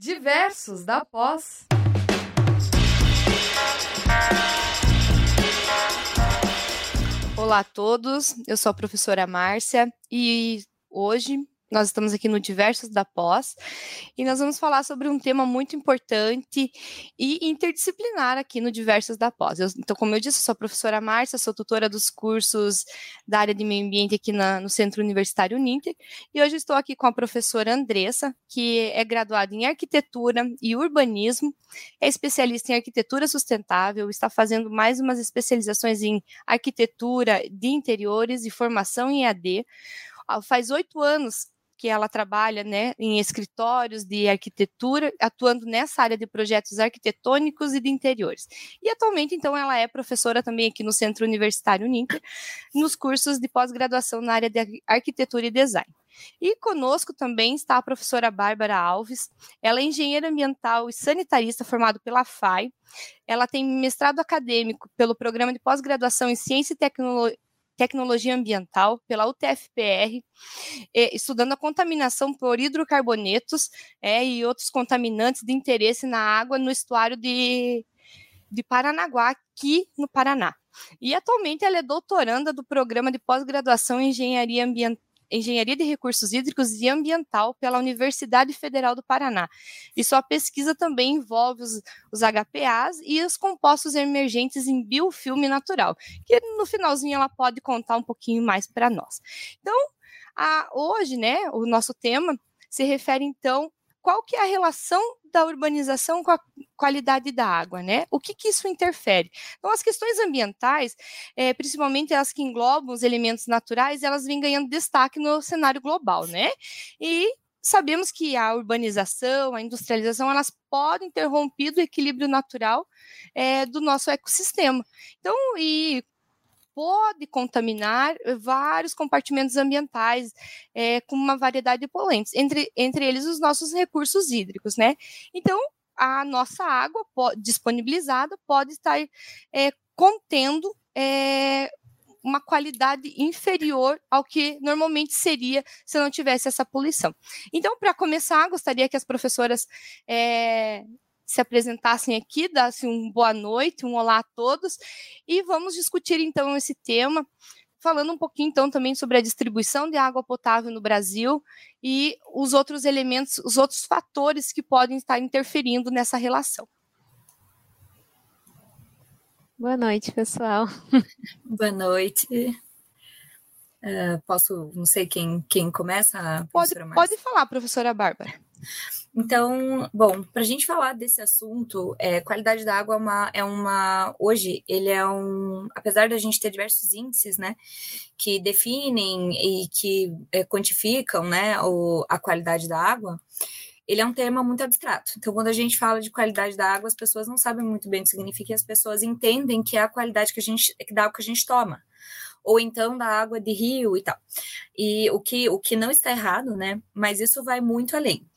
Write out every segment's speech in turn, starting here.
Diversos da Pós. Olá a todos, eu sou a professora Márcia e hoje nós estamos aqui no Diversos da Pós e nós vamos falar sobre um tema muito importante e interdisciplinar aqui no Diversos da Pós. Eu, então, como eu disse, sou a professora Márcia, sou tutora dos cursos da área de meio ambiente aqui na, no Centro Universitário Uninter e hoje estou aqui com a professora Andressa, que é graduada em Arquitetura e Urbanismo, é especialista em Arquitetura Sustentável, está fazendo mais umas especializações em Arquitetura de Interiores e Formação em AD, faz oito anos que ela trabalha né, em escritórios de arquitetura, atuando nessa área de projetos arquitetônicos e de interiores. E atualmente, então, ela é professora também aqui no Centro Universitário Uninter, nos cursos de pós-graduação na área de arquitetura e design. E conosco também está a professora Bárbara Alves. Ela é engenheira ambiental e sanitarista formada pela FAI. Ela tem mestrado acadêmico pelo programa de pós-graduação em Ciência e Tecnologia Tecnologia Ambiental pela UTFPR, eh, estudando a contaminação por hidrocarbonetos é, e outros contaminantes de interesse na água no estuário de, de Paranaguá, aqui no Paraná. E atualmente ela é doutoranda do programa de pós-graduação em Engenharia Ambiental Engenharia de Recursos Hídricos e Ambiental pela Universidade Federal do Paraná. E sua pesquisa também envolve os, os HPAs e os compostos emergentes em biofilme natural, que no finalzinho ela pode contar um pouquinho mais para nós. Então, a, hoje, né, o nosso tema se refere então qual que é a relação da urbanização com a qualidade da água, né? O que, que isso interfere? Então, as questões ambientais, é, principalmente as que englobam os elementos naturais, elas vêm ganhando destaque no cenário global, né? E sabemos que a urbanização, a industrialização, elas podem ter rompido o equilíbrio natural é, do nosso ecossistema. Então, e pode contaminar vários compartimentos ambientais é, com uma variedade de poluentes, entre, entre eles os nossos recursos hídricos, né? Então, a nossa água disponibilizada pode estar é, contendo é, uma qualidade inferior ao que normalmente seria se não tivesse essa poluição. Então, para começar, gostaria que as professoras é, se apresentassem aqui, dassem um boa noite, um olá a todos, e vamos discutir então esse tema, falando um pouquinho então também sobre a distribuição de água potável no Brasil e os outros elementos, os outros fatores que podem estar interferindo nessa relação. Boa noite, pessoal. Boa noite. Uh, posso, não sei quem, quem começa? Pode, pode falar, professora Bárbara. Então, bom, para a gente falar desse assunto, é, qualidade da água é uma, é uma. Hoje, ele é um. Apesar da gente ter diversos índices, né, que definem e que é, quantificam, né, o, a qualidade da água, ele é um tema muito abstrato. Então, quando a gente fala de qualidade da água, as pessoas não sabem muito bem o que significa e as pessoas entendem que é a qualidade que a gente, da água que a gente toma ou então da água de rio e tal. E o que, o que não está errado, né? Mas isso vai muito além.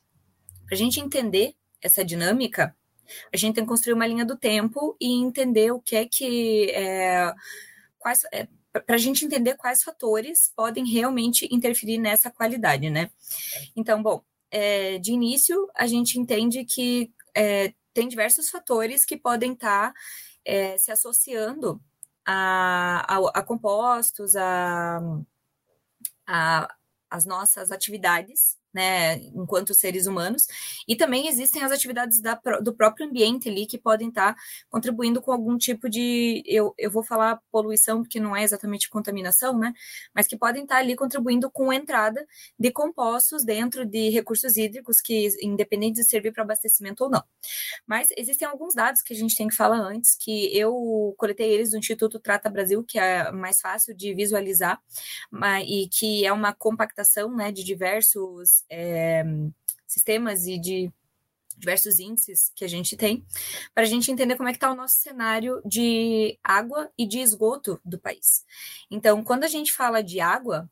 Para a gente entender essa dinâmica, a gente tem que construir uma linha do tempo e entender o que é que. É, quais, é, para a gente entender quais fatores podem realmente interferir nessa qualidade, né? Então, bom, é, de início, a gente entende que é, tem diversos fatores que podem estar tá, é, se associando a, a, a compostos, a, a, as nossas atividades né, enquanto seres humanos, e também existem as atividades da, do próprio ambiente ali que podem estar tá contribuindo com algum tipo de, eu, eu vou falar poluição, porque não é exatamente contaminação, né, mas que podem estar tá ali contribuindo com a entrada de compostos dentro de recursos hídricos que, independente de servir para abastecimento ou não. Mas existem alguns dados que a gente tem que falar antes, que eu coletei eles do Instituto Trata Brasil, que é mais fácil de visualizar, e que é uma compactação, né, de diversos é, sistemas e de diversos índices que a gente tem, para a gente entender como é que está o nosso cenário de água e de esgoto do país. Então, quando a gente fala de água,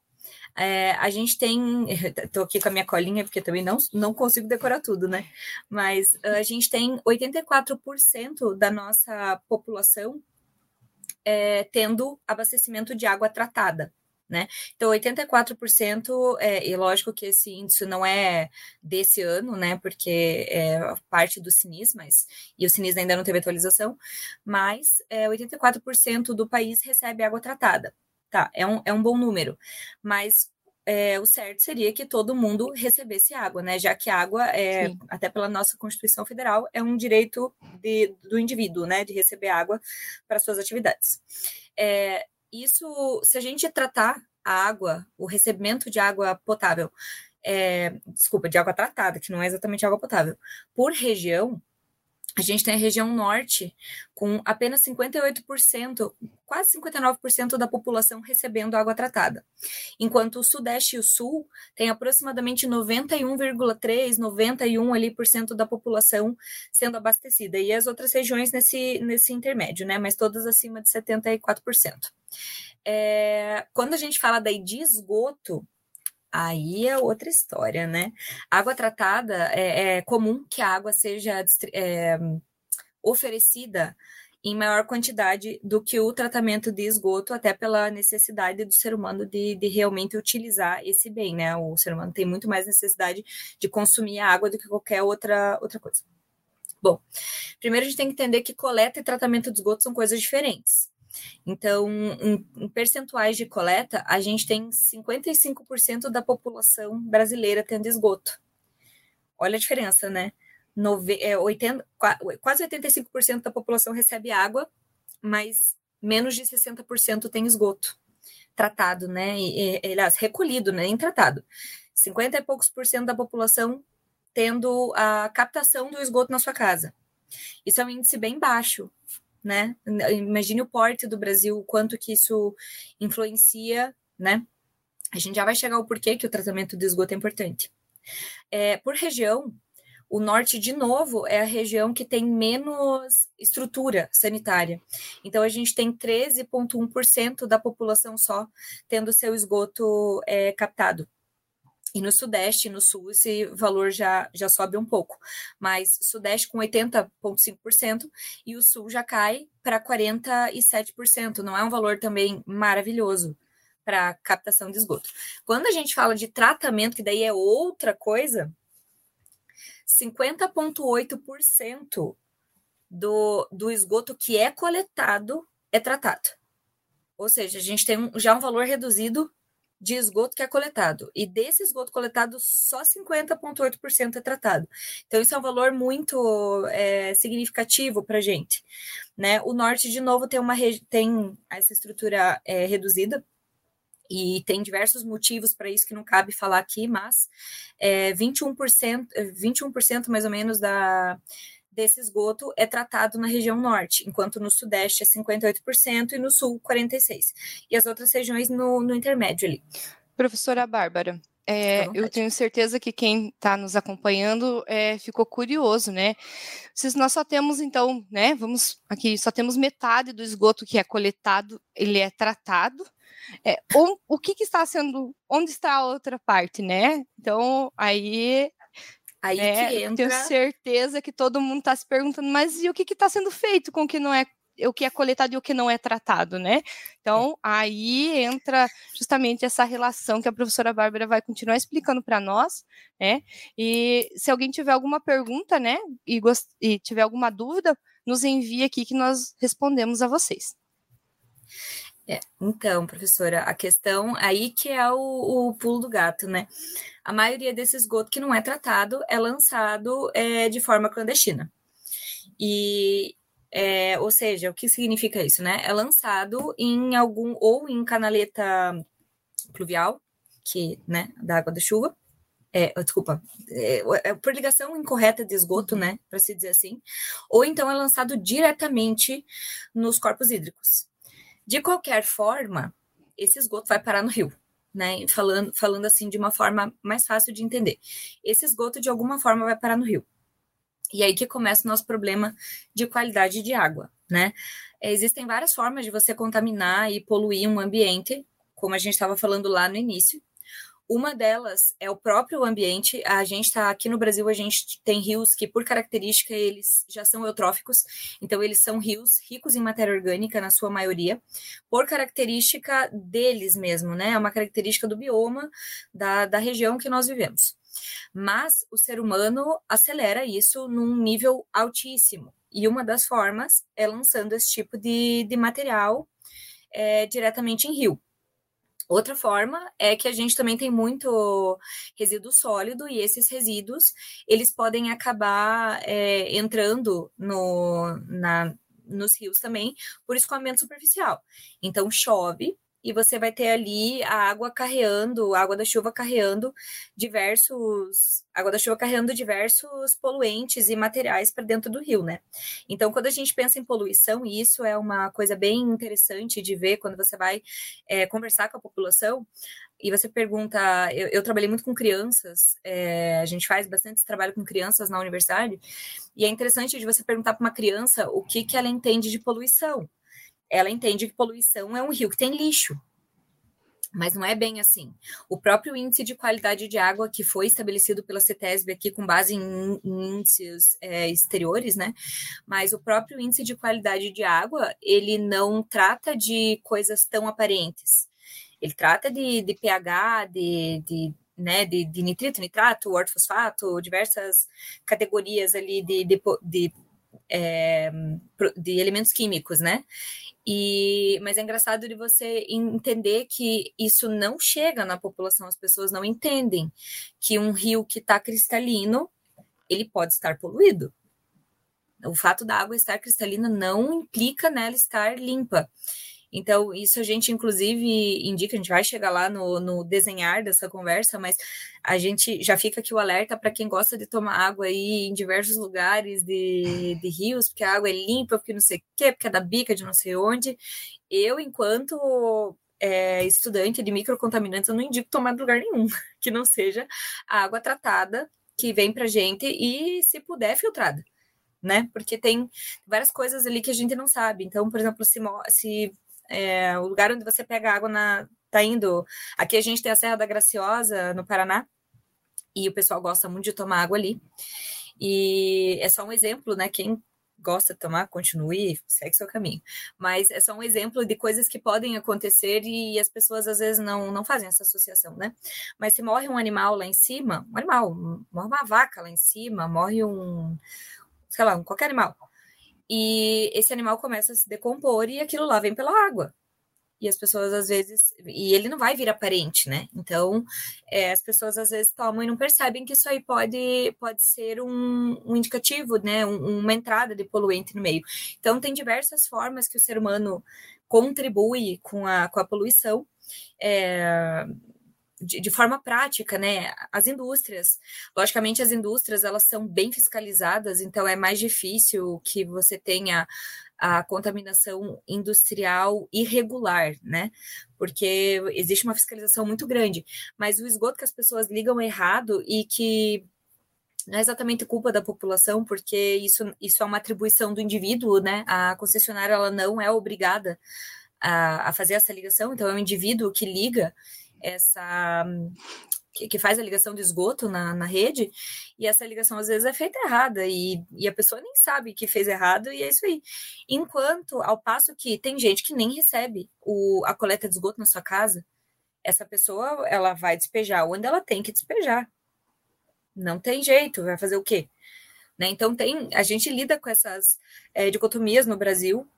é, a gente tem. Estou aqui com a minha colinha, porque também não, não consigo decorar tudo, né? Mas a gente tem 84% da nossa população é, tendo abastecimento de água tratada né? Então, 84%, é, e lógico que esse índice não é desse ano, né? Porque é parte do CINIS, mas e o CINIS ainda não teve atualização, mas é, 84% do país recebe água tratada. Tá, é um, é um bom número, mas é, o certo seria que todo mundo recebesse água, né? Já que a água, é, até pela nossa Constituição Federal, é um direito de, do indivíduo, né? De receber água para suas atividades. É, isso, se a gente tratar a água, o recebimento de água potável, é, desculpa, de água tratada, que não é exatamente água potável, por região, a gente tem a região norte com apenas 58%, quase 59% da população recebendo água tratada, enquanto o sudeste e o sul têm aproximadamente 91,3, 91 ali por cento da população sendo abastecida. E as outras regiões nesse nesse intermédio, né, mas todas acima de 74%. É, quando a gente fala daí de esgoto, Aí é outra história, né? Água tratada é, é comum que a água seja é, oferecida em maior quantidade do que o tratamento de esgoto, até pela necessidade do ser humano de, de, realmente utilizar esse bem, né? O ser humano tem muito mais necessidade de consumir a água do que qualquer outra, outra coisa. Bom, primeiro a gente tem que entender que coleta e tratamento de esgoto são coisas diferentes. Então, em, em, percentuais de coleta, a gente tem 55% da população brasileira tendo esgoto. Olha a diferença, né? Nove, é, 80, quase 85% da população recebe água, mas menos de 60% tem esgoto tratado, né? E, e, aliás, recolhido, né? Em tratado. 50 e poucos por cento da população tendo a captação do esgoto na sua casa. Isso é um índice bem baixo né? Imagine o porte do Brasil, o quanto que isso influencia, né? A gente já vai chegar ao porquê que o tratamento do esgoto é importante. É, por região, o norte, de novo, é a região que tem menos estrutura sanitária. Então, a gente tem 13,1% da população só tendo seu esgoto é, captado. E no Sudeste e no Sul esse valor já, já sobe um pouco, mas Sudeste com 80,5% e o Sul já cai para 47%. Não é um valor também maravilhoso para captação de esgoto. Quando a gente fala de tratamento, que daí é outra coisa, 50,8% do, do esgoto que é coletado é tratado. Ou seja, a gente tem um, já um valor reduzido de esgoto que é coletado. E desse esgoto coletado, só 50,8% é tratado. Então, isso é um valor muito é, significativo para a gente. Né? O norte, de novo, tem, uma, tem essa estrutura é, reduzida. E tem diversos motivos para isso que não cabe falar aqui, mas é, 21%, 21% mais ou menos da, desse esgoto é tratado na região norte, enquanto no sudeste é 58% e no sul 46%. E as outras regiões no, no intermédio ali. Professora Bárbara, é, eu tenho certeza que quem está nos acompanhando é, ficou curioso, né? Se nós só temos, então, né? Vamos aqui, só temos metade do esgoto que é coletado, ele é tratado. É, o, o que, que, está sendo, onde está a outra parte, né? Então, aí Aí né? que entra... Tenho certeza que todo mundo está se perguntando, mas e o que está sendo feito com o que não é o que é coletado e o que não é tratado, né? Então, aí entra justamente essa relação que a professora Bárbara vai continuar explicando para nós, né? E se alguém tiver alguma pergunta, né, e, gost... e tiver alguma dúvida, nos envie aqui que nós respondemos a vocês. É, então, professora, a questão aí que é o, o, pulo do gato, né? A maioria desse esgoto que não é tratado é lançado é, de forma clandestina. E, é, ou seja, o que significa isso, né? É lançado em algum, ou em canaleta pluvial, que, né, da água da chuva, é, desculpa, é, é, por ligação incorreta de esgoto, né, para se dizer assim, ou então é lançado diretamente nos corpos hídricos. De qualquer forma, esse esgoto vai parar no rio, né? Falando, falando assim de uma forma mais fácil de entender. Esse esgoto, de alguma forma, vai parar no rio. E aí que começa o nosso problema de qualidade de água, né? Existem várias formas de você contaminar e poluir um ambiente, como a gente estava falando lá no início. Uma delas é o próprio ambiente. A gente está aqui no Brasil, a gente tem rios que, por característica, eles já são eutróficos, então eles são rios ricos em matéria orgânica, na sua maioria, por característica deles mesmo, né? É uma característica do bioma da, da região que nós vivemos. Mas o ser humano acelera isso num nível altíssimo. E uma das formas é lançando esse tipo de, de material é, diretamente em rio. Outra forma é que a gente também tem muito resíduo sólido e esses resíduos eles podem acabar é, entrando no, na, nos rios também por escoamento superficial. Então chove, e você vai ter ali a água carreando, a água da chuva carreando diversos, água da chuva carreando diversos poluentes e materiais para dentro do rio, né? Então, quando a gente pensa em poluição, e isso é uma coisa bem interessante de ver quando você vai é, conversar com a população, e você pergunta, eu, eu trabalhei muito com crianças, é, a gente faz bastante trabalho com crianças na universidade, e é interessante de você perguntar para uma criança o que, que ela entende de poluição ela entende que poluição é um rio que tem lixo. Mas não é bem assim. O próprio índice de qualidade de água que foi estabelecido pela CETESB aqui com base em, índices é, exteriores, né? Mas o próprio índice de qualidade de água, ele não trata de coisas tão aparentes. Ele trata de, de pH, de, de né, de, de, nitrito, nitrato, ortofosfato, diversas categorias ali de, de, de, é, de elementos químicos, né? E, mas é engraçado de você entender que isso não chega na população, as pessoas não entendem que um rio que está cristalino, ele pode estar poluído. O fato da água estar cristalina não implica nela estar limpa. Então, isso a gente, inclusive, indica, a gente vai chegar lá no, no desenhar dessa conversa, mas a gente já fica aqui o alerta para quem gosta de tomar água aí em diversos lugares de, de rios, porque a água é limpa, porque não sei o quê, porque é da bica de não sei onde. Eu, enquanto é, estudante de microcontaminantes, eu não indico tomar de lugar nenhum, que não seja a água tratada que vem para gente e, se puder, filtrada. Né? Porque tem várias coisas ali que a gente não sabe. Então, por exemplo, se, se é, o lugar onde você pega água na. Tá indo. Aqui a gente tem a Serra da Graciosa, no Paraná, e o pessoal gosta muito de tomar água ali. E é só um exemplo, né? Quem gosta de tomar, continue, segue seu caminho. Mas é só um exemplo de coisas que podem acontecer e as pessoas às vezes não, não fazem essa associação, né? Mas se morre um animal lá em cima, um animal, morre uma vaca lá em cima, morre um, sei lá, um, qualquer animal e esse animal começa a se decompor e aquilo lá vem pela água. E as pessoas às vezes. E ele não vai vir aparente, né? Então, é, as pessoas às vezes tomam e não percebem que isso aí pode, pode ser um, um indicativo, né? Um, uma entrada de poluente no meio. Então, tem diversas formas que o ser humano contribui com a, com a poluição. É, de, de, forma prática, né? As indústrias, logicamente, as indústrias elas são bem fiscalizadas, então é mais difícil que você tenha a contaminação industrial irregular, né? Porque existe uma fiscalização muito grande. Mas o esgoto que as pessoas ligam errado e que não é exatamente culpa da população, porque isso, isso é uma atribuição do indivíduo, né? A concessionária ela não é obrigada a, a fazer essa ligação, então é o indivíduo que liga essa que, faz a ligação de esgoto na, na rede, e essa ligação às vezes é feita errada, e, e a pessoa nem sabe que fez errado, e é isso aí. Enquanto, ao passo que tem gente que nem recebe o, a coleta de esgoto na sua casa, essa pessoa ela vai despejar onde ela tem que despejar. Não tem jeito, vai fazer o quê? Né? Então tem, a gente lida com essas é, dicotomias no Brasil,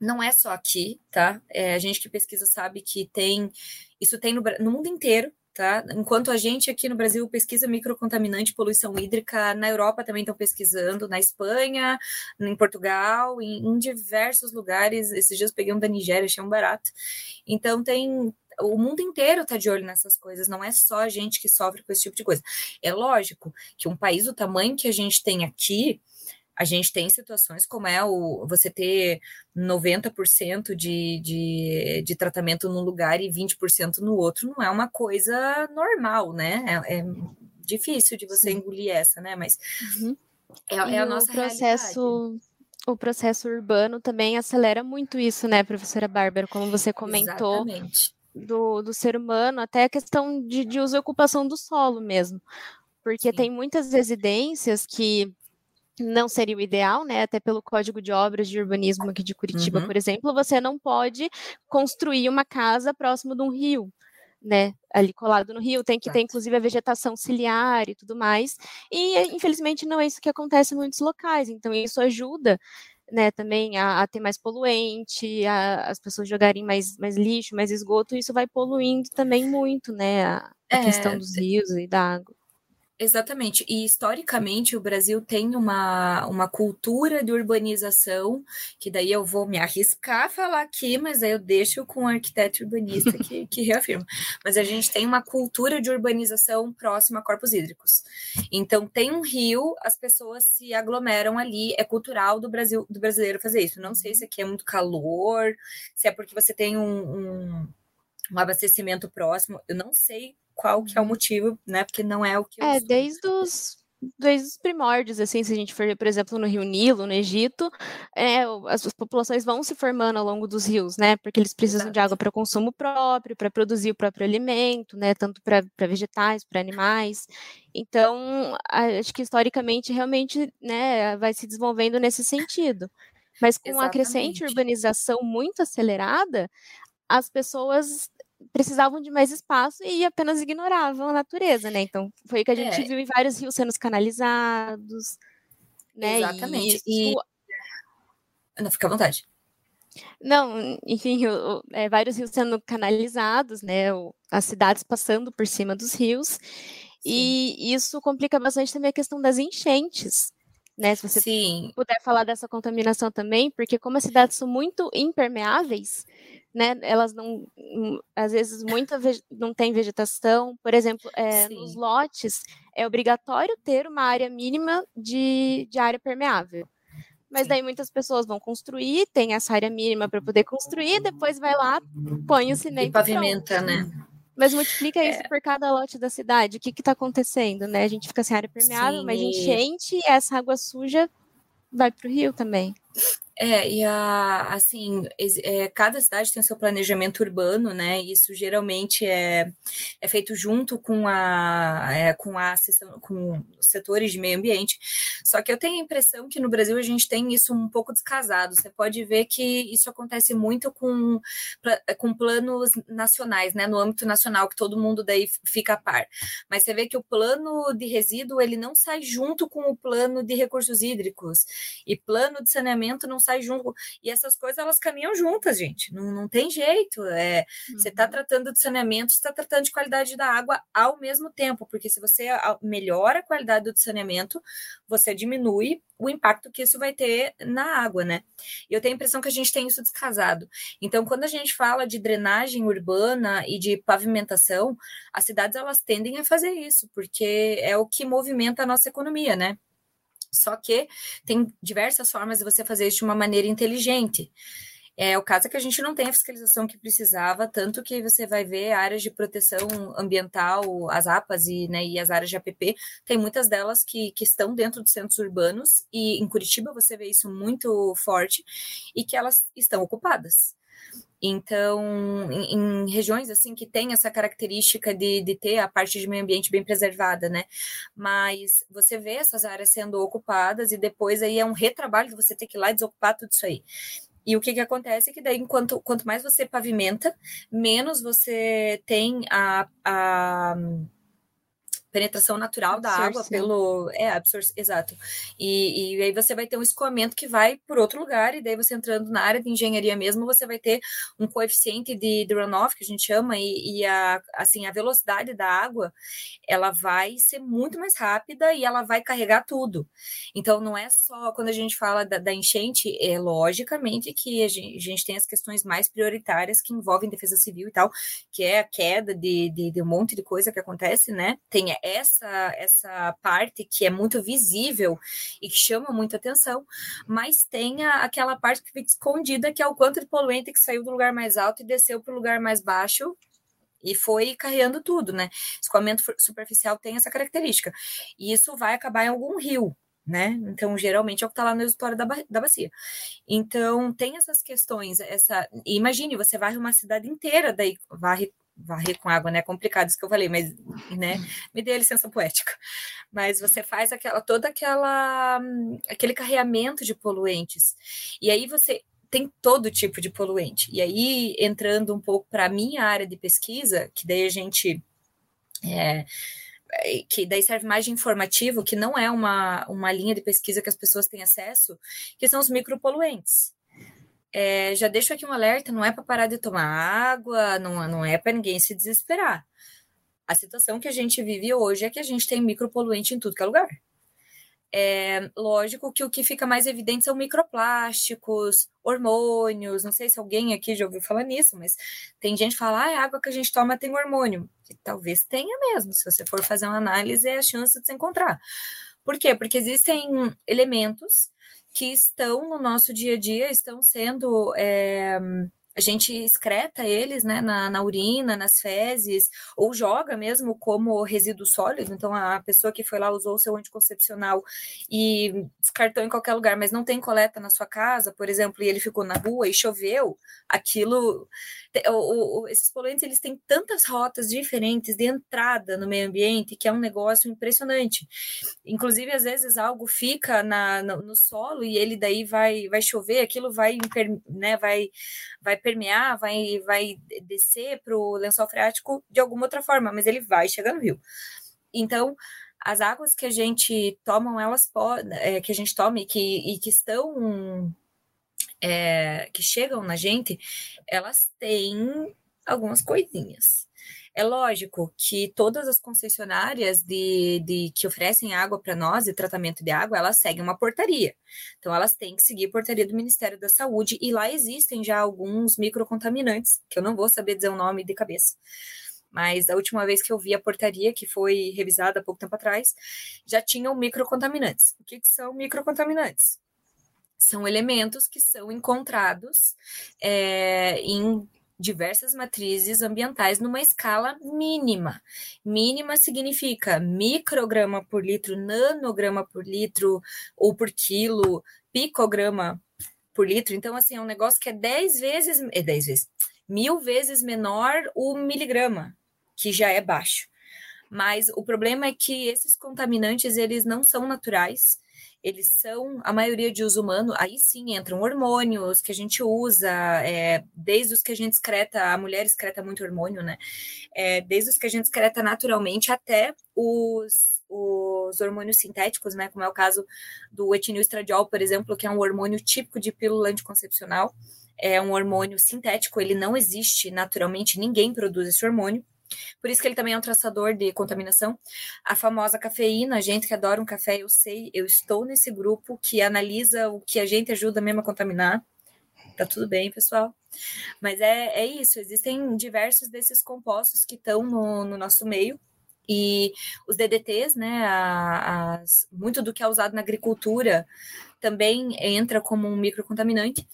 não é só aqui, tá? É, a gente que pesquisa sabe que tem, isso tem no, no mundo inteiro, tá? Enquanto a gente aqui no Brasil pesquisa microcontaminante, poluição hídrica, na Europa também estão pesquisando, na Espanha, em Portugal, em, em diversos lugares. Esses dias peguei um da Nigéria, achei um barato. Então tem o mundo inteiro está de olho nessas coisas, não é só a gente que sofre com esse tipo de coisa. É lógico que um país do tamanho que a gente tem aqui, a gente tem situações como é o você ter 90% de, de, de tratamento num lugar e 20% no outro, não é uma coisa normal, né? É, é difícil de você Sim. engolir essa, né? Mas uhum. é, é, a nossa processo realidade o processo urbano também acelera muito isso, né, professora Bárbara, como você comentou. Exatamente. do, do ser humano, até a questão de, de uso e ocupação do solo mesmo. Porque Sim. tem muitas residências que não seria o ideal, né? Até pelo Código de Obras de Urbanismo aqui de Curitiba, uhum. por exemplo, você não pode construir uma casa próximo de um rio, né? Ali colado no rio, tem que ter inclusive a vegetação ciliar e tudo mais. E infelizmente não é isso que acontece em muitos locais. Então isso ajuda né, também a, a, ter mais poluente, a, as pessoas jogarem mais, mais lixo, mais esgoto, isso vai poluindo também muito, né, a, a é, questão dos rios e da água. Exatamente. E historicamente o Brasil tem uma, uma cultura de urbanização, que daí eu vou me arriscar a falar aqui, mas aí eu deixo com o arquiteto urbanista que, que reafirma. Mas a gente tem uma cultura de urbanização próxima a corpos hídricos. Então tem um rio, as pessoas se aglomeram ali, é cultural do Brasil do brasileiro fazer isso. Não sei se aqui é muito calor, se é porque você tem um, um, um abastecimento próximo, eu não sei qual que é o uhum. motivo, né? Porque não é o que É, desde os desde os primórdios, assim, se a gente for, por exemplo, no Rio Nilo, no Egito, é, as, as, populações vão se formando ao longo dos rios, né? Porque eles precisam Exato. de água para consumo próprio, para produzir o próprio alimento, né? Tanto para vegetais, para animais. Então, acho que historicamente realmente, né, vai se desenvolvendo nesse sentido. Mas com Exatamente. a crescente urbanização muito acelerada, as pessoas precisavam de mais espaço e apenas ignoravam a natureza, né? Então, foi o que a gente é. viu em vários rios sendo canalizados, né? Exatamente. E, isso... e... Não, fica à vontade. Não, enfim, o, é, vários rios sendo canalizados, né? O, as cidades passando por cima dos rios. Sim. E isso complica bastante também a questão das enchentes. Né, se você Sim. puder falar dessa contaminação também, porque como as cidades são muito impermeáveis, né? Elas não, hum, às vezes, muita não tem vegetação. Por exemplo, é, nos lotes é obrigatório ter uma área mínima de, de área permeável. Mas daí muitas pessoas vão construir, tem essa área mínima para poder construir, depois vai lá, põe o cimento. E pavimenta, né? Mas multiplica é. isso por cada lote da cidade. O que está acontecendo, né? A gente fica sem área permeável, Sim. mas enchente essa água suja vai para o rio também. É, e a, assim, é, cada cidade tem o seu planejamento urbano, né? Isso geralmente é, é feito junto com a, é, com a com os setores de meio ambiente. Só que eu tenho a impressão que no Brasil a gente tem isso um pouco descasado. Você pode ver que isso acontece muito com, com planos nacionais, né? No âmbito nacional, que todo mundo daí fica a par. Mas você vê que o plano de resíduo ele não sai junto com o plano de recursos hídricos. E plano de saneamento não sai junto. E essas coisas, elas caminham juntas, gente. Não, não tem jeito. É, uhum. Você está tratando de saneamento, você está tratando de qualidade da água ao mesmo tempo. Porque se você melhora a qualidade do saneamento, você diminui o impacto que isso vai ter na água, né? E eu tenho a impressão que a gente tem isso descasado. Então, quando a gente fala de drenagem urbana e de pavimentação, as cidades elas tendem a fazer isso, porque é o que movimenta a nossa economia, né? Só que tem diversas formas de você fazer isso de uma maneira inteligente. É o caso é que a gente não tem a fiscalização que precisava, tanto que você vai ver áreas de proteção ambiental, as APAs e, né, e as áreas de APP, tem muitas delas que, que estão dentro dos centros urbanos, e em Curitiba você vê isso muito forte, e que elas estão ocupadas. Então, em, em, regiões assim que tem essa característica de, de ter a parte de meio ambiente bem preservada, né? Mas você vê essas áreas sendo ocupadas e depois aí é um retrabalho de você ter que ir lá e desocupar tudo isso aí. E o que, que acontece é que daí, enquanto, quanto mais você pavimenta, menos você tem a, a penetração natural da água pelo. É, absorção, exato. E, e aí você vai ter um escoamento que vai por outro lugar, e daí você entrando na área de engenharia mesmo, você vai ter um coeficiente de, de runoff, que a gente chama, e, e, a, assim, a velocidade da água, ela vai ser muito mais rápida e ela vai carregar tudo. Então, não é só quando a gente fala da, da enchente, é logicamente que a gente, a gente, tem as questões mais prioritárias que envolvem defesa civil e tal, que é a queda de, de, de um monte de coisa que acontece, né? Tem essa essa parte que é muito visível e que chama muita atenção, mas tem a, aquela parte que fica escondida, que é o quanto de poluente que saiu do lugar mais alto e desceu para o lugar mais baixo e foi carreando tudo, né? Escoamento superficial tem essa característica. E isso vai acabar em algum rio, né? Então, geralmente é o que está lá no resultado da, da bacia. Então, tem essas questões, essa. Imagine, você varre uma cidade inteira, daí varre varrer com água, né? É complicado isso que eu falei, mas, né? Me dê a licença poética. Mas você faz aquela, toda aquela, aquele carreamento de poluentes. E aí você tem todo tipo de poluente. E aí, entrando um pouco para a minha área de pesquisa, que daí a gente. É, que daí serve mais de informativo, que não é uma, uma linha de pesquisa que as pessoas têm acesso, que são os micropoluentes. É, já deixo aqui um alerta: não é para parar de tomar água, não, não é para ninguém se desesperar. A situação que a gente vive hoje é que a gente tem micropoluente em tudo que é lugar. É, lógico que o que fica mais evidente são microplásticos, hormônios. Não sei se alguém aqui já ouviu falar nisso, mas tem gente que fala: ah, a água que a gente toma tem hormônio. E talvez tenha mesmo, se você for fazer uma análise, é a chance de se encontrar. Por quê? Porque existem elementos que estão no nosso dia a dia, estão sendo. É, a gente excreta eles né, na, na, urina, nas fezes, ou joga mesmo como resíduo sólido. Então, a pessoa que foi lá usou seu anticoncepcional e descartou em qualquer lugar, mas não tem coleta na sua casa, por exemplo, e ele ficou na rua e choveu, aquilo. O, o, esses poluentes eles têm tantas rotas diferentes de entrada no meio ambiente que é um negócio impressionante. Inclusive, às vezes algo fica na, no, no solo e ele daí vai, vai chover, aquilo vai, né, vai, vai permear, vai, vai descer para o lençol freático de alguma outra forma, mas ele vai chegar no rio. Então, as águas que a gente toma, elas é, que a gente toma e que, e que estão é, que chegam na gente, elas têm algumas coisinhas. É lógico que todas as concessionárias de, de que oferecem água para nós e tratamento de água, elas seguem uma portaria. Então, elas têm que seguir a portaria do Ministério da Saúde e lá existem já alguns microcontaminantes, que eu não vou saber dizer o nome de cabeça. Mas a última vez que eu vi a portaria, que foi revisada há pouco tempo atrás, já tinham microcontaminantes. O que, que são microcontaminantes? São elementos que são encontrados é, em diversas matrizes ambientais numa escala mínima. Mínima significa micrograma por litro, nanograma por litro ou por quilo, picograma por litro. Então, assim, é um negócio que é 10 vezes, é 10 vezes, mil vezes menor o miligrama, que já é baixo. Mas o problema é que esses contaminantes, eles não são naturais, eles são a maioria de uso humano, aí sim entram hormônios que a gente usa, é, desde os que a gente excreta, a mulher excreta muito hormônio, né? É, desde os que a gente excreta naturalmente até os, os hormônios sintéticos, né? Como é o caso do etinilestradiol, por exemplo, que é um hormônio típico de pílula anticoncepcional. É um hormônio sintético, ele não existe naturalmente, ninguém produz esse hormônio. Por isso que ele também é um traçador de contaminação. A famosa cafeína, a gente que adora um café, eu sei, eu estou nesse grupo que analisa o que a gente ajuda mesmo a contaminar. Tá tudo bem, pessoal. Mas é, é isso, existem diversos desses compostos que estão no, no nosso meio. E os DDTs, né, as, muito do que é usado na agricultura também entra como um microcontaminante.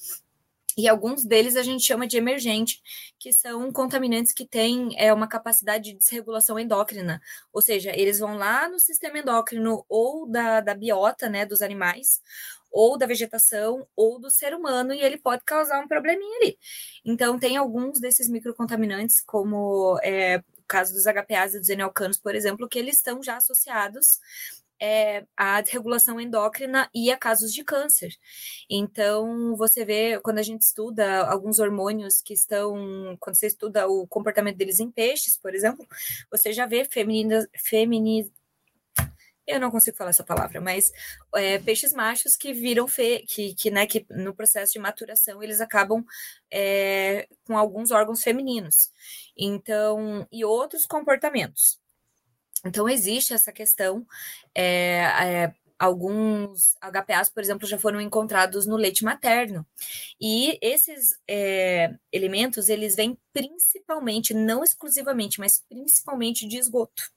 E alguns deles a gente chama de emergente, que são contaminantes que têm é, uma capacidade de desregulação endócrina, ou seja, eles vão lá no sistema endócrino ou da, da biota, né, dos animais, ou da vegetação, ou do ser humano, e ele pode causar um probleminha ali. Então, tem alguns desses microcontaminantes, como é, o caso dos HPAs e dos enelcanos, por exemplo, que eles estão já associados é, a desregulação endócrina e a casos de câncer. Então, você vê, quando a gente estuda alguns hormônios que estão, quando você estuda o comportamento deles em peixes, por exemplo, você já vê feminina, femini, eu não consigo falar essa palavra, mas é, peixes machos que viram fe, que, que, né, que no processo de maturação eles acabam é, com alguns órgãos femininos. Então, e outros comportamentos. Então, existe essa questão. É, é, alguns HPAs, por exemplo, já foram encontrados no leite materno. E esses é, elementos, eles vêm principalmente, não exclusivamente, mas principalmente de esgoto.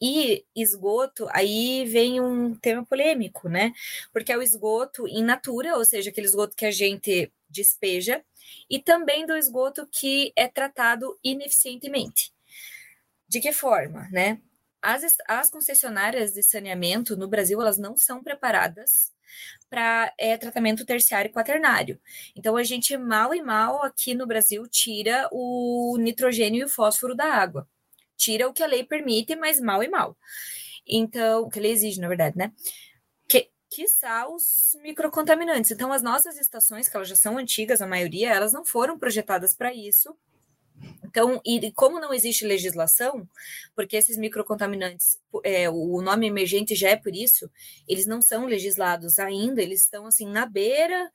E esgoto, aí vem um tema polêmico, né? Porque é o esgoto in natura, ou seja, aquele esgoto que a gente despeja, e também do esgoto que é tratado ineficientemente. De que forma, né? As, as concessionárias de saneamento no Brasil, elas não são preparadas para é, tratamento terciário e quaternário. Então, a gente mal e mal aqui no Brasil tira o nitrogênio e o fósforo da água. Tira o que a lei permite, mas mal e mal. Então, o que a lei exige, na verdade, né? Que, quiçá os microcontaminantes. Então, as nossas estações, que elas já são antigas, a maioria, elas não foram projetadas para isso. Então, e como não existe legislação, porque esses microcontaminantes, é, o nome emergente já é por isso, eles não são legislados ainda, eles estão assim na beira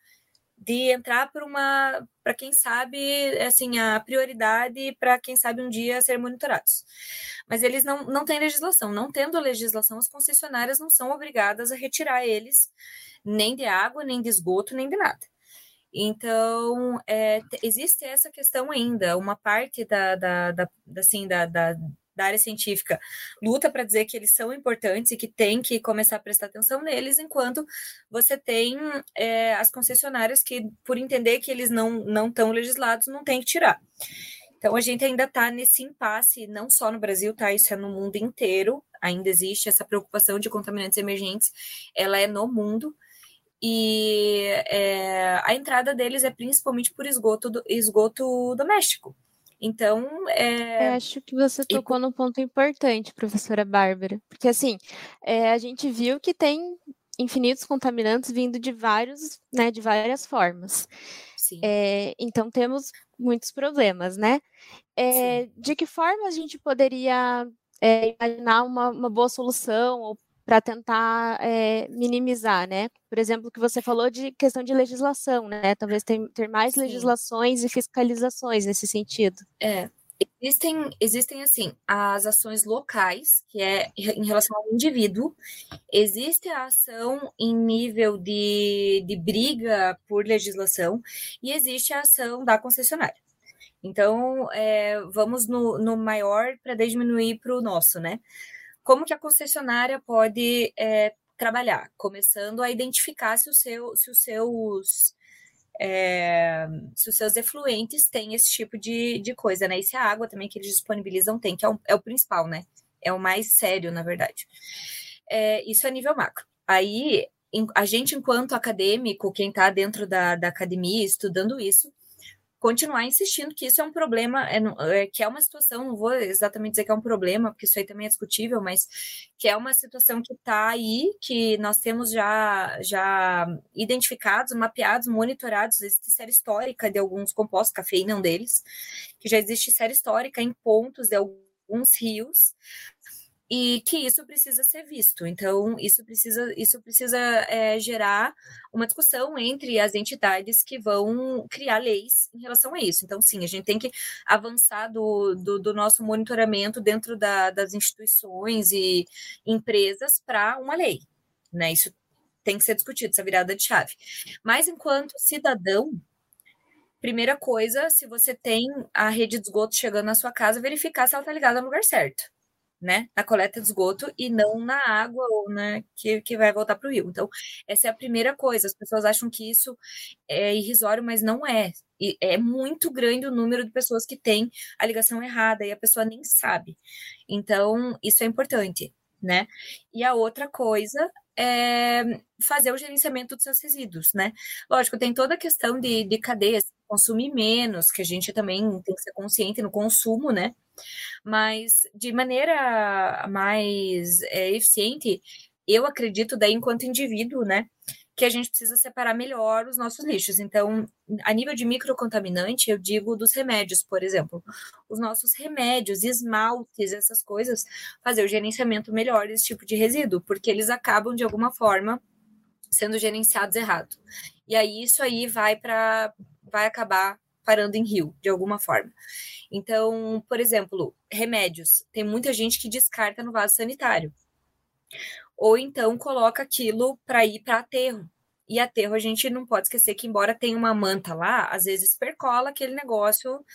de entrar para uma, para quem sabe, assim, a prioridade para quem sabe um dia ser monitorados. Mas eles não, não têm legislação. Não tendo legislação, as concessionárias não são obrigadas a retirar eles nem de água, nem de esgoto, nem de nada. Então, é, existe essa questão ainda, uma parte da, da, da assim, da, da, da área científica luta para dizer que eles são importantes e que tem que começar a prestar atenção neles, enquanto você tem é, as concessionárias que, por entender que eles não estão legislados, não tem que tirar. Então a gente ainda está nesse impasse, não só no Brasil, tá? Isso é no mundo inteiro. Ainda existe essa preocupação de contaminantes emergentes, ela é no mundo e é, a entrada deles é principalmente por esgoto, do, esgoto doméstico. Então, é... Eu acho que você tocou e... num ponto importante, professora Bárbara, porque assim, é, a gente viu que tem infinitos contaminantes vindo de vários, né, de várias formas. É, então temos muitos problemas, né? É, de que forma a gente poderia é, imaginar uma, uma boa solução ou para tentar é, minimizar, né? Por exemplo, o que você falou de questão de legislação, né? Talvez ter, ter mais Sim. legislações e fiscalizações nesse sentido. É. Existem, existem, assim, as ações locais, que é em relação ao indivíduo, existe a ação em nível de, de briga por legislação, e existe a ação da concessionária. Então, é, vamos no, no maior para diminuir para o nosso, né? Como que a concessionária pode é, trabalhar? Começando a identificar se, o seu, se os seus é, se os seus efluentes têm esse tipo de, de coisa, né? E se a água também que eles disponibilizam tem, que é o, é o principal, né? É o mais sério, na verdade. É, isso é nível macro. Aí, a gente, enquanto acadêmico, quem está dentro da, da academia estudando isso, continuar insistindo que isso é um problema, é, é, que é uma situação, não vou exatamente dizer que é um problema, porque isso aí também é discutível, mas que é uma situação que está aí, que nós temos já, já identificados, mapeados, monitorados, existe série histórica de alguns compostos, cafeína é um deles, que já existe série histórica em pontos de alguns rios, e que isso precisa ser visto. Então, isso precisa, isso precisa é, gerar uma discussão entre as entidades que vão criar leis em relação a isso. Então, sim, a gente tem que avançar do, do, do nosso monitoramento dentro da, das instituições e empresas para uma lei. Né? Isso tem que ser discutido, essa virada de chave. Mas, enquanto cidadão, primeira coisa, se você tem a rede de esgoto chegando na sua casa, verificar se ela está ligada no lugar certo né, na coleta de esgoto e não na água ou né, que, que vai voltar para o rio. Então, essa é a primeira coisa. As pessoas acham que isso é irrisório, mas não é. E é muito grande o número de pessoas que têm a ligação errada e a pessoa nem sabe. Então, isso é importante, né? E a outra coisa é fazer o gerenciamento dos seus resíduos, né? Lógico, tem toda a questão de, de cadeias, consumir menos, que a gente também tem que ser consciente no consumo, né? Mas de maneira mais é, eficiente, eu acredito daí enquanto indivíduo, né, que a gente precisa separar melhor os nossos lixos. Então, a nível de microcontaminante, eu digo dos remédios, por exemplo. Os nossos remédios, esmaltes, essas coisas, fazer o gerenciamento melhor desse tipo de resíduo, porque eles acabam, de alguma forma, sendo gerenciados errado. E aí, isso aí vai para vai acabar parando em rio, de alguma forma. Então, por exemplo, remédios. Tem muita gente que descarta no vaso sanitário. Ou então coloca aquilo para ir para aterro. E aterro a gente não pode esquecer que, embora tenha uma manta lá, às vezes percola aquele negócio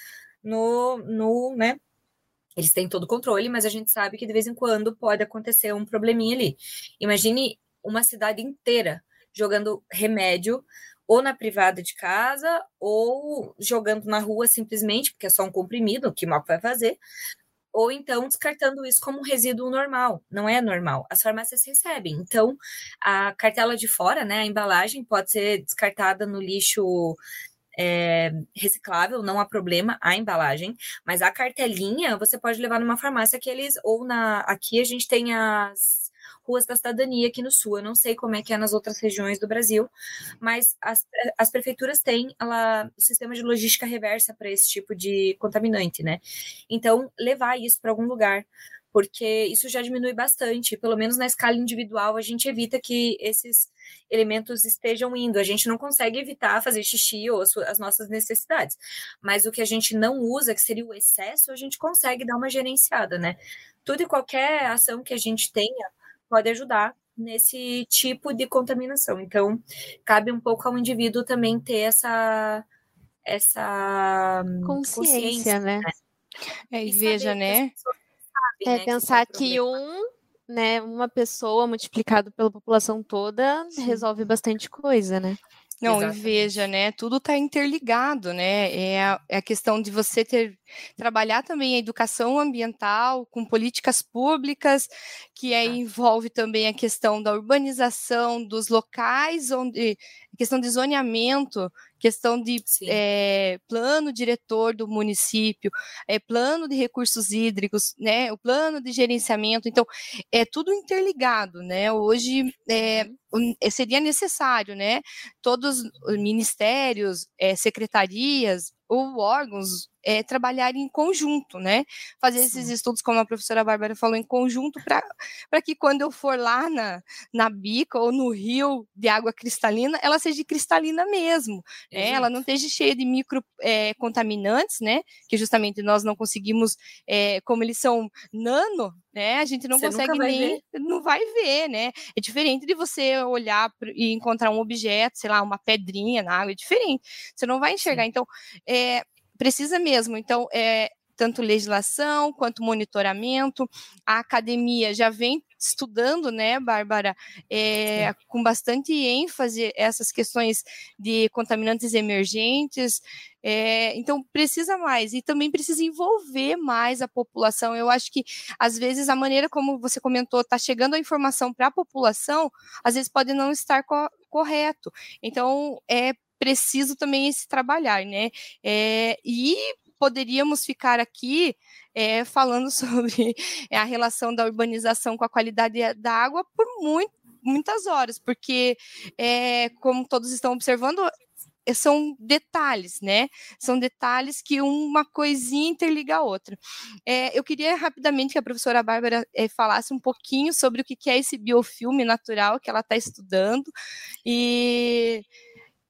no, no né? Eles têm todo o controle, mas a gente sabe que de vez em quando pode acontecer um probleminha ali. Imagine uma cidade inteira jogando remédio ou na privada de casa, ou jogando na rua simplesmente, porque é só um comprimido, que mal vai fazer, ou então descartando isso como um resíduo normal. Não é normal. As farmácias recebem. Então, a cartela de fora, né, a embalagem, pode ser descartada no lixo é, reciclável, não há problema a embalagem, mas a cartelinha você pode levar numa farmácia que eles, ou na. Aqui a gente tem as ruas da cidadania aqui no sul. Eu não sei como é que é nas outras regiões do Brasil, mas as, as prefeituras têm ela, o sistema de logística reversa para esse tipo de contaminante, né? Então, levar isso para algum lugar, porque isso já diminui bastante, pelo menos na escala individual, a gente evita que esses elementos estejam indo. A gente não consegue evitar fazer xixi ou as nossas necessidades, mas o que a gente não usa, que seria o excesso, a gente consegue dar uma gerenciada, né? Tudo e qualquer ação que a gente tenha pode ajudar nesse tipo de contaminação. Então, cabe um pouco ao indivíduo também ter essa essa consciência, consciência né? né? É, e, e veja, né? Sabe, é né, pensar que, que um, né, uma pessoa multiplicado pela população toda Sim. resolve bastante coisa, né? Não, Exatamente. e veja, né? Tudo está interligado, né? É a, é a, questão de você ter trabalhar também a educação ambiental com políticas públicas, que aí envolve também a questão da urbanização dos locais onde questão de zoneamento, questão de é, plano diretor do município, é, plano de recursos hídricos, né, o plano de gerenciamento, então é tudo interligado, né? Hoje é, seria necessário, né? Todos os ministérios, secretarias, ou órgãos é, trabalhar em conjunto, né? Fazer Sim. esses estudos, como a professora Bárbara falou, em conjunto, para que quando eu for lá na, na bica ou no rio de água cristalina, ela seja cristalina mesmo, né? Ela não esteja cheia de micro é, contaminantes, né? Que justamente nós não conseguimos, é, como eles são nano, né? A gente não você consegue nem, ver. não vai ver, né? É diferente de você olhar e encontrar um objeto, sei lá, uma pedrinha na água, é diferente. Você não vai enxergar. Sim. Então, é, precisa mesmo. Então, é, tanto legislação quanto monitoramento. A academia já vem estudando, né, Bárbara, é, com bastante ênfase essas questões de contaminantes emergentes. É, então, precisa mais e também precisa envolver mais a população. Eu acho que, às vezes, a maneira como você comentou, está chegando a informação para a população, às vezes pode não estar co correto. Então, é preciso também esse trabalhar, né? É, e poderíamos ficar aqui é, falando sobre a relação da urbanização com a qualidade da água por muito, muitas horas, porque, é, como todos estão observando, são detalhes, né? São detalhes que uma coisinha interliga a outra. É, eu queria rapidamente que a professora Bárbara é, falasse um pouquinho sobre o que é esse biofilme natural que ela está estudando e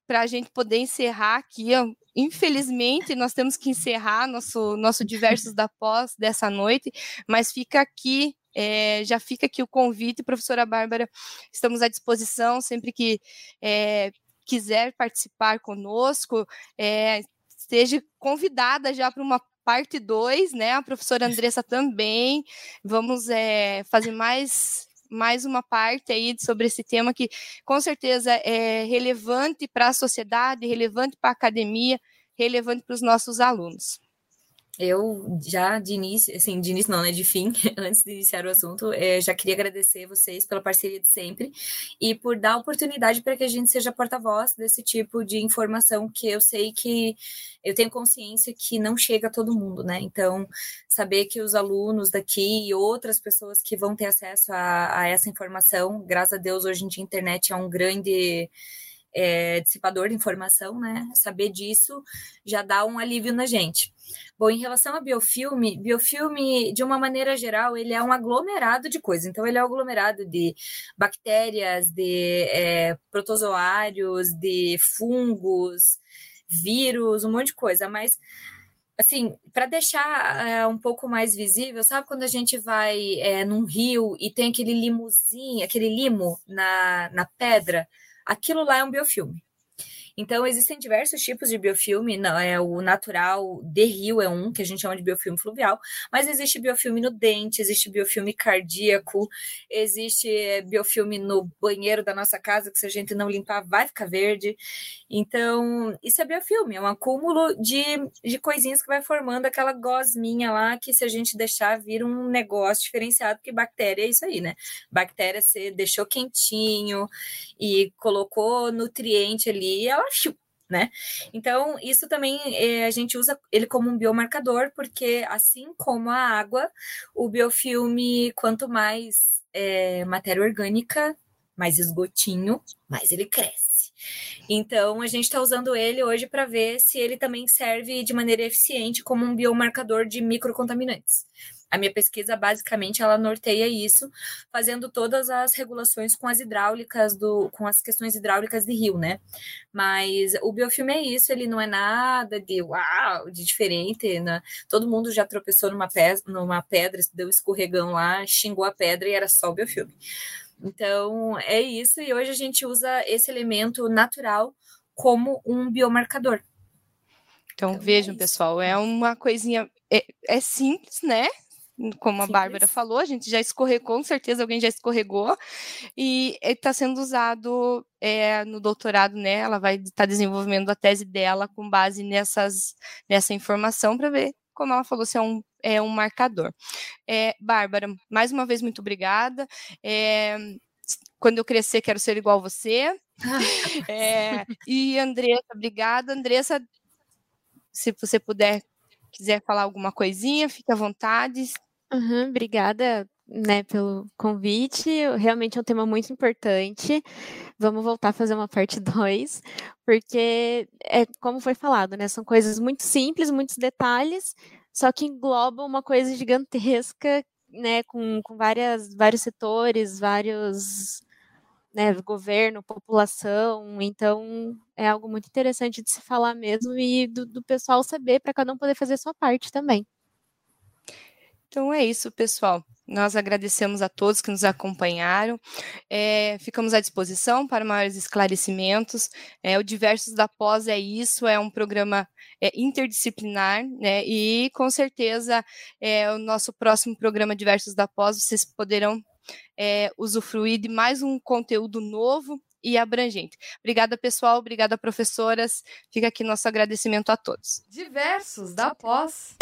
para a gente poder encerrar aqui. Infelizmente, nós temos que encerrar nosso, nosso Diversos da Pós dessa noite, mas fica aqui é, já fica aqui o convite, professora Bárbara, estamos à disposição sempre que é, quiser participar conosco, é, esteja convidada já para uma parte 2, né? A professora Andressa também. Vamos é, fazer mais mais uma parte aí sobre esse tema que com certeza é relevante para a sociedade, relevante para a academia, relevante para os nossos alunos. Eu já de início, assim, de início não, né, de fim, antes de iniciar o assunto, é, já queria agradecer vocês pela parceria de sempre e por dar oportunidade para que a gente seja porta-voz desse tipo de informação que eu sei que eu tenho consciência que não chega a todo mundo, né? Então, saber que os alunos daqui e outras pessoas que vão ter acesso a, a essa informação, graças a Deus, hoje em dia a internet é um grande é, dissipador de informação, né? Saber disso já dá um alívio na gente. Bom, em relação a biofilme, biofilme, de uma maneira geral, ele é um aglomerado de coisas. Então, ele é um aglomerado de bactérias, de é, protozoários, de fungos, vírus, um monte de coisa. Mas assim, para deixar é, um pouco mais visível, sabe quando a gente vai é, num rio e tem aquele limozinho, aquele limo na, na pedra? Aquilo lá é um biofilme. Então, existem diversos tipos de biofilme, é o natural de rio é um, que a gente chama de biofilme fluvial, mas existe biofilme no dente, existe biofilme cardíaco, existe é, biofilme no banheiro da nossa casa, que se a gente não limpar vai ficar verde. Então, isso é biofilme, é um acúmulo de, de coisinhas que vai formando aquela gosminha lá, que se a gente deixar vir um negócio diferenciado, porque bactéria é isso aí, né? Bactéria você deixou quentinho e colocou nutriente ali, ela né? Então, isso também é, a gente usa ele como um biomarcador, porque assim como a água, o biofilme, quanto mais é, matéria orgânica, mais esgotinho, mais ele cresce. Então, a gente está usando ele hoje para ver se ele também serve de maneira eficiente como um biomarcador de microcontaminantes. A minha pesquisa, basicamente, ela norteia isso, fazendo todas as regulações com as hidráulicas, do, com as questões hidráulicas de rio, né? Mas o biofilme é isso, ele não é nada de uau, de diferente. Né? Todo mundo já tropeçou numa, pe numa pedra, deu um escorregão lá, xingou a pedra e era só o biofilme. Então, é isso, e hoje a gente usa esse elemento natural como um biomarcador. Então, então vejam, é pessoal, é uma coisinha. É, é simples, né? Como a Bárbara falou, a gente já escorregou, com certeza alguém já escorregou, e está sendo usado é, no doutorado, né? Ela vai estar tá desenvolvendo a tese dela com base nessas, nessa informação para ver, como ela falou, se é um, é um marcador. É, Bárbara, mais uma vez, muito obrigada. É, quando eu crescer, quero ser igual a você. é, e Andressa, obrigada. Andressa, se você puder, quiser falar alguma coisinha, fique à vontade. Uhum, obrigada, né, pelo convite. Realmente é um tema muito importante. Vamos voltar a fazer uma parte 2, porque é como foi falado, né? São coisas muito simples, muitos detalhes, só que englobam uma coisa gigantesca, né, com, com várias, vários setores, vários né, governo, população, então é algo muito interessante de se falar mesmo e do, do pessoal saber para cada um poder fazer sua parte também. Então é isso, pessoal. Nós agradecemos a todos que nos acompanharam. É, ficamos à disposição para maiores esclarecimentos. É, o Diversos da Pós é isso, é um programa é, interdisciplinar, né? E com certeza é, o nosso próximo programa Diversos da Pós vocês poderão é, usufruir de mais um conteúdo novo e abrangente. Obrigada, pessoal. Obrigada, professoras. Fica aqui nosso agradecimento a todos. Diversos da Pós.